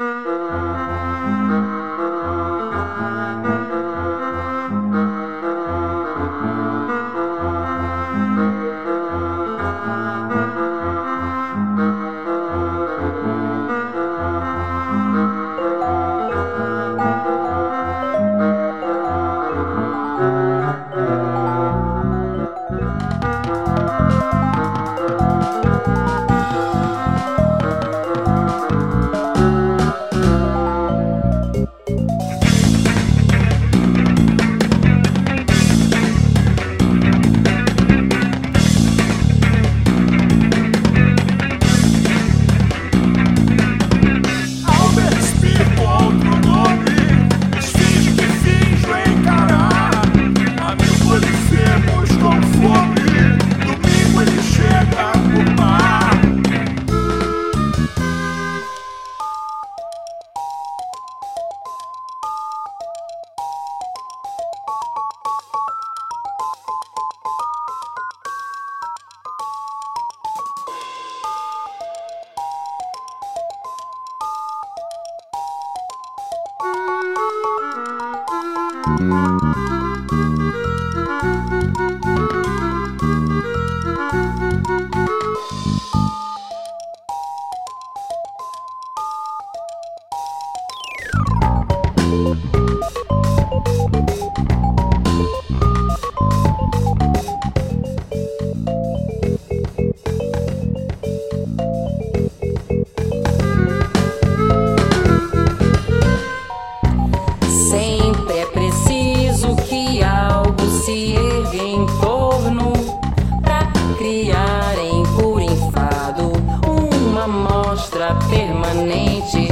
Mm-hmm. Thank amostra permanente.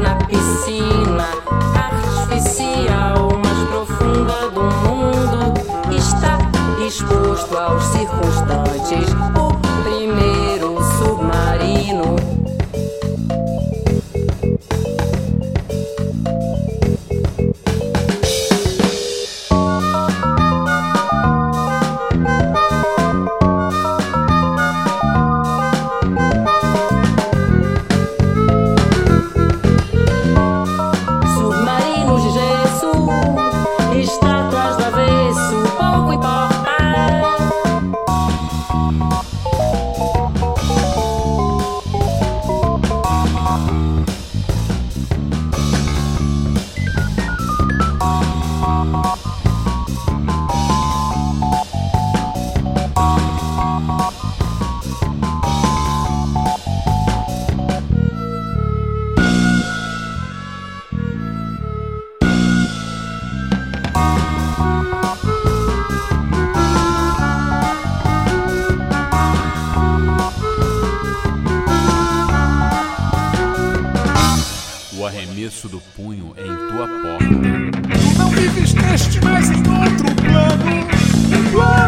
Na piscina. arremesso do punho em tua porta. Tu não vives neste, mas em outro plano. Um plano.